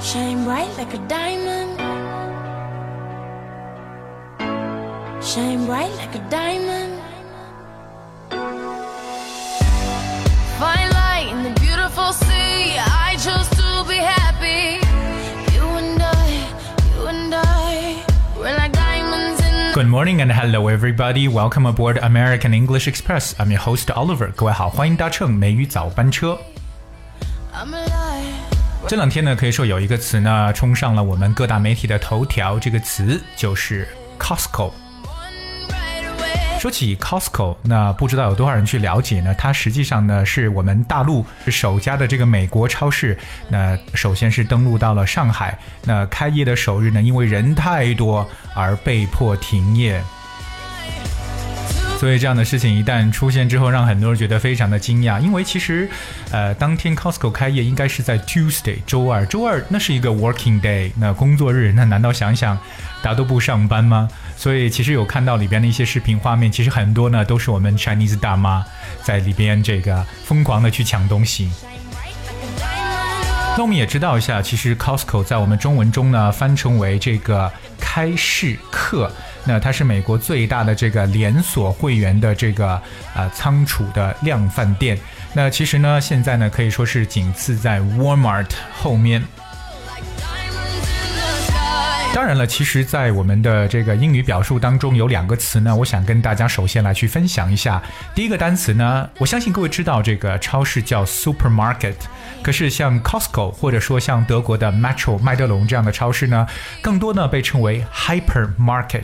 Shine bright like a diamond. Shine bright like a diamond. Find light in the beautiful sea. I chose to be happy. You and I, you and I, we're like diamonds in the Good morning and hello everybody. Welcome aboard American English Express. I'm your host Oliver. 各位好，欢迎搭乘美语早班车。 I'm alive. 这两天呢，可以说有一个词呢冲上了我们各大媒体的头条，这个词就是 Costco。说起 Costco，那不知道有多少人去了解呢？它实际上呢是我们大陆首家的这个美国超市。那首先是登陆到了上海，那开业的首日呢，因为人太多而被迫停业。所以这样的事情一旦出现之后，让很多人觉得非常的惊讶，因为其实，呃，当天 Costco 开业应该是在 Tuesday 周二，周二那是一个 working day，那工作日，那难道想想大家都不上班吗？所以其实有看到里边的一些视频画面，其实很多呢都是我们 Chinese 大妈在里边这个疯狂的去抢东西。那我们也知道一下，其实 Costco 在我们中文中呢翻成为这个开市客，那它是美国最大的这个连锁会员的这个呃仓储的量贩店。那其实呢，现在呢可以说是仅次在 Walmart 后面。当然了，其实，在我们的这个英语表述当中，有两个词呢，我想跟大家首先来去分享一下。第一个单词呢，我相信各位知道，这个超市叫 supermarket，可是像 Costco 或者说像德国的 Metro 麦德龙这样的超市呢，更多呢被称为 hypermarket。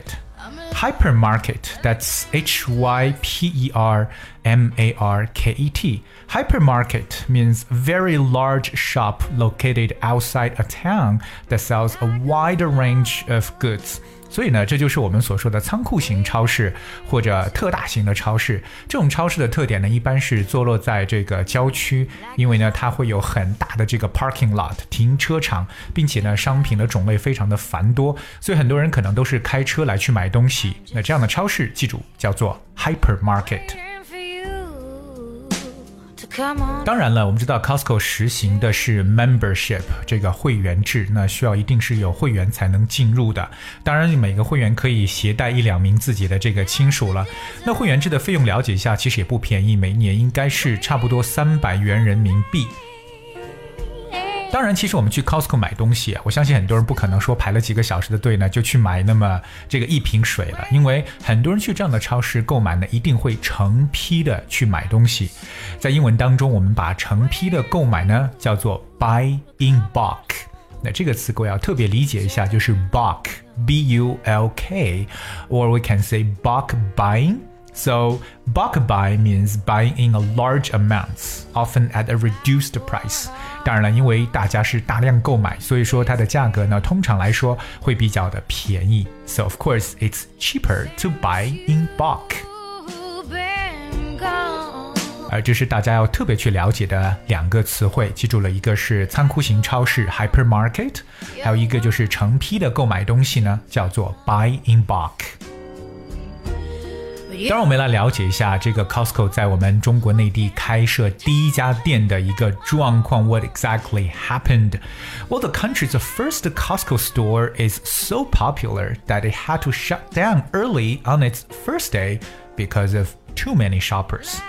Hypermarket, that's H Y P E R M A R K E T. Hypermarket means very large shop located outside a town that sells a wide range of goods. 所以呢，这就是我们所说的仓库型超市或者特大型的超市。这种超市的特点呢，一般是坐落在这个郊区，因为呢，它会有很大的这个 parking lot 停车场，并且呢，商品的种类非常的繁多，所以很多人可能都是开车来去买东西。那这样的超市，记住叫做 hypermarket。当然了，我们知道 Costco 实行的是 membership 这个会员制，那需要一定是有会员才能进入的。当然，每个会员可以携带一两名自己的这个亲属了。那会员制的费用了解一下，其实也不便宜，每年应该是差不多三百元人民币。当然，其实我们去 Costco 买东西，我相信很多人不可能说排了几个小时的队呢，就去买那么这个一瓶水了，因为很多人去这样的超市购买呢，一定会成批的去买东西。在英文当中，我们把成批的购买呢叫做 buy in bulk。那这个词各位要特别理解一下，就是 bulk，b u l k，or we can say bulk buying。So bulk buy means buying in a large amounts, often at a reduced price. 当然了，因为大家是大量购买，所以说它的价格呢，通常来说会比较的便宜。So of course, it's cheaper to buy in bulk. You've been gone. 而这是大家要特别去了解的两个词汇，记住了一个是仓库型超市 hypermarket，还有一个就是成批的购买东西呢，叫做 buy in bulk。 But you 当然，我们来了解一下这个 Costco 在我们中国内地开设第一家店的一个状况。What exactly happened? Well, the country's first Costco store is so popular that it had to shut down early on its first day because of too many shoppers.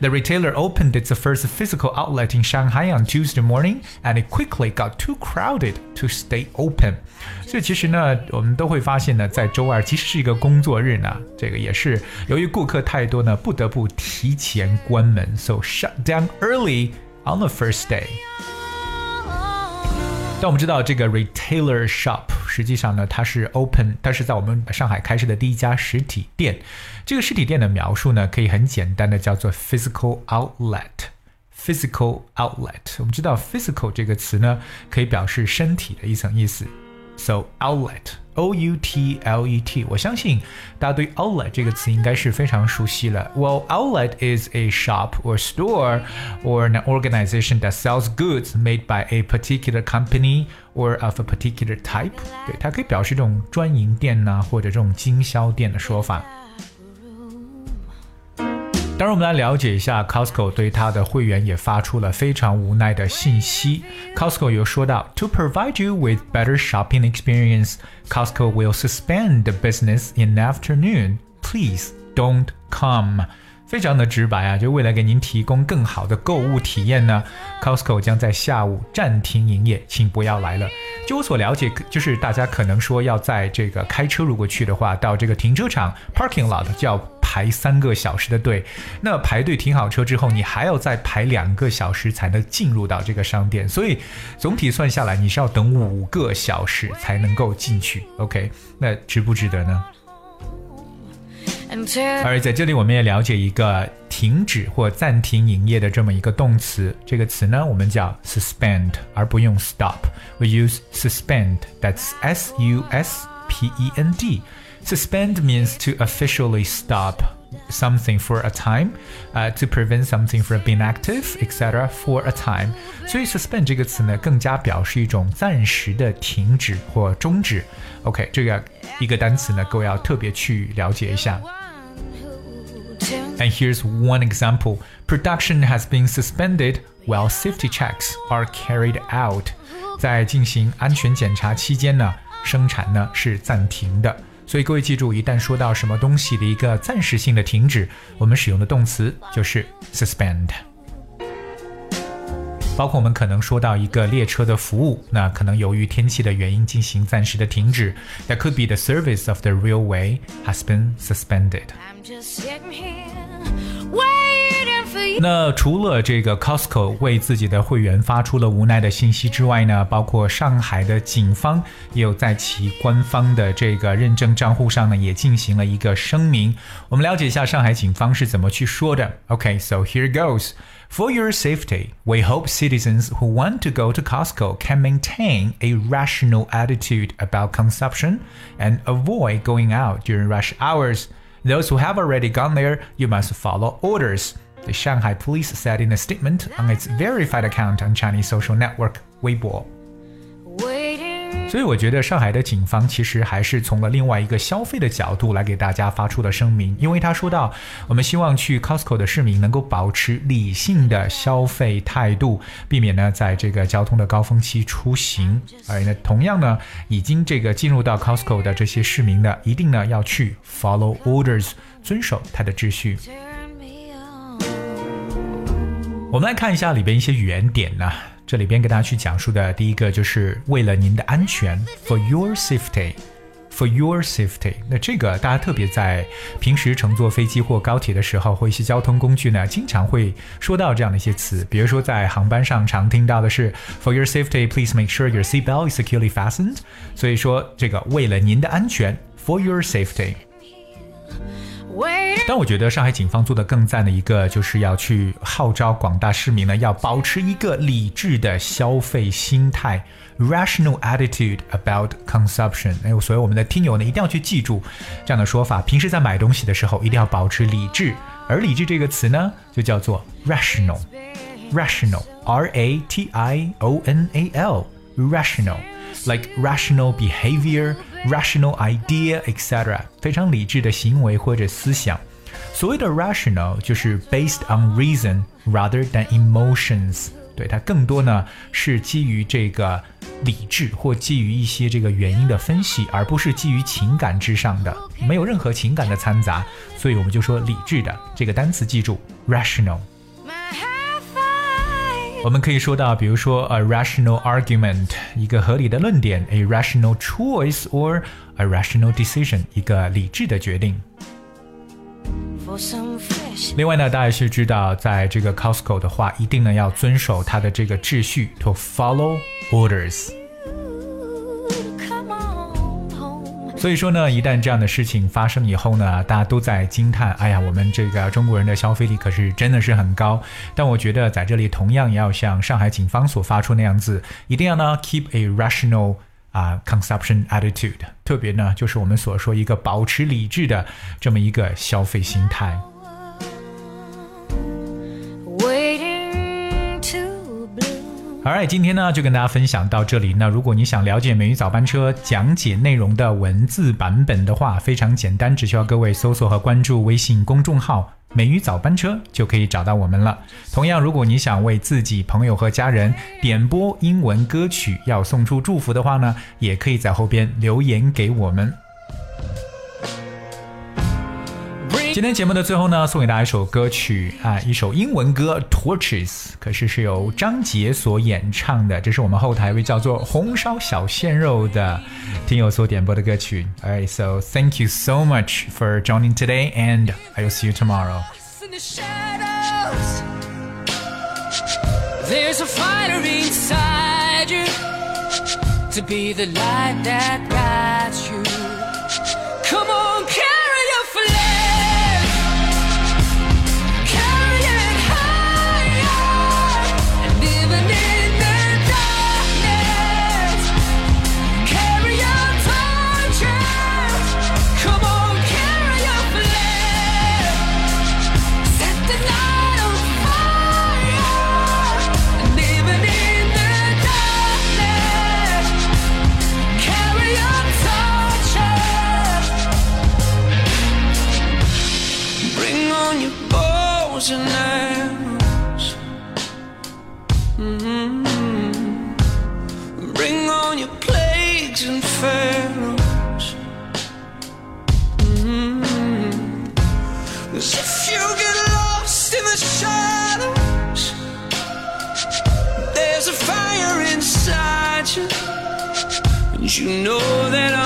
The retailer opened its first physical outlet in Shanghai on Tuesday morning, and it quickly got too crowded to stay open. 所以其实呢，我们都会发现呢，在周二，即使是一个工作日呢，这个也是由于顾客太多呢，不得不提前关门，so shut down early on the first day。但我们知道这个 retailer shop 实际上呢，它是 open，它是在我们上海开设的第一家实体店。这个实体店的描述呢，可以很简单的叫做 physical outlet。physical outlet，我们知道 physical 这个词呢，可以表示身体的一层意思。So outlet, O U T L E T，我相信大家对 outlet 这个词应该是非常熟悉了。Well, outlet is a shop or store or an organization that sells goods made by a particular company or of a particular type。对，它可以表示这种专营店呐、或者这种经销店的说法。 当然，我们来了解一下 Costco 对它的会员也发出了非常无奈的信息。Costco 有说到，To provide you with better shopping experience, Costco will suspend the business in afternoon. Please don't come. 非常的直白啊，就为了给您提供更好的购物体验呢，Costco 将在下午暂停营业，请不要来了。就我所了解，就是大家可能说要在这个开车如果去的话，到这个停车场 parking lot 就要排三个小时的队。那排队停好车之后，你还要再排两个小时才能进入到这个商店。所以总体算下来，你是要等五个小时才能够进去。OK，那值不值得呢？而在这里，我们也了解一个停止或暂停营业的这么一个动词。这个词呢，我们叫 suspend，而不用 stop。We use suspend，that's S-U-S-P-E-N-D。Suspend means to officially stop something for a time, uh, to prevent something from being active, etc. for a time. 所以 suspend 这个词呢，更加表示一种暂时的停止或终止。OK，这个一个单词呢，各位要特别去了解一下。 and here's one example production has been suspended while safety checks are carried out. 在进行安全检查期间呢，生产呢是暂停的。所以各位记住，一旦说到什么东西的一个暂时性的停止，我们使用的动词就是 suspend。包括我们可能说到一个列车的服务，那可能由于天气的原因进行暂时的停止。That could be the service of the railway has been suspended. 那除了这个 Costco 为自己的会员发出了无奈的信息之外呢，包括上海的警方也有在其官方的这个认证账户上呢，也进行了一个声明。我们了解一下上海警方是怎么去说的。OK，so here goes. For your safety, we hope citizens who want to go to Costco can maintain a rational attitude about consumption and avoid going out during rush hours. Those who have already gone there, you must follow orders. The Shanghai police said in a statement on its verified account on Chinese social network Weibo. 所以我觉得上海的警方其实还是从了另外一个消费的角度来给大家发出的声明，因为他说到，我们希望去 Costco 的市民能够保持理性的消费态度，避免呢在这个交通的高峰期出行。而呢，同样呢，已经这个进入到 Costco 的这些市民呢，一定呢要去 follow orders，遵守它的秩序。我们来看一下里边一些语言点呢。这里边给大家去讲述的第一个就是为了您的安全，for your safety，for your safety。那这个大家特别在平时乘坐飞机或高铁的时候，或一些交通工具呢，经常会说到这样的一些词。比如说在航班上常听到的是 for your safety，please make sure your seat belt is securely fastened。所以说这个为了您的安全，for your safety。但我觉得上海警方做的更赞的一个，就是要去号召广大市民呢，要保持一个理智的消费心态，rational attitude about consumption。哎，所以我们的听友呢，一定要去记住这样的说法。平时在买东西的时候，一定要保持理智。而理智这个词呢，就叫做 rational，rational，r a t i o n a l，rational l，rational，like rational behavior。rational idea etc. 非常理智的行为或者思想。所谓的 rational 就是 based on reason rather than emotions。对它更多呢是基于这个理智或基于一些这个原因的分析，而不是基于情感之上的，没有任何情感的掺杂。所以我们就说理智的这个单词，记住 rational。 我们可以说到，比如说 a rational argument，一个合理的论点；a rational choice or a rational decision，一个理智的决定。另外呢，大家是知道，在这个 Costco 的话，一定呢要遵守它的这个秩序，to follow orders。所以说呢，一旦这样的事情发生以后呢，大家都在惊叹，哎呀，我们这个中国人的消费力可是真的是很高。但我觉得在这里同样也要像上海警方所发出那样子，一定要呢 keep a rational 啊 consumption attitude，特别呢就是我们所说一个保持理智的这么一个消费心态。Alright，今天呢就跟大家分享到这里。那如果你想了解美语早班车讲解内容的文字版本的话，非常简单，只需要各位搜索和关注微信公众号“美语早班车”就可以找到我们了。同样，如果你想为自己朋友和家人点播英文歌曲，要送出祝福的话呢，也可以在后边留言给我们。今天节目的最后呢，送给大家一首歌曲啊，一首英文歌《Torches》，可是是由张杰所演唱的。这是我们后台一位叫做红烧小鲜肉的听友所点播的歌曲。Alright, so thank you so much for joining today, and I will see you tomorrow. There's a fire inside you to be the light that guides You know that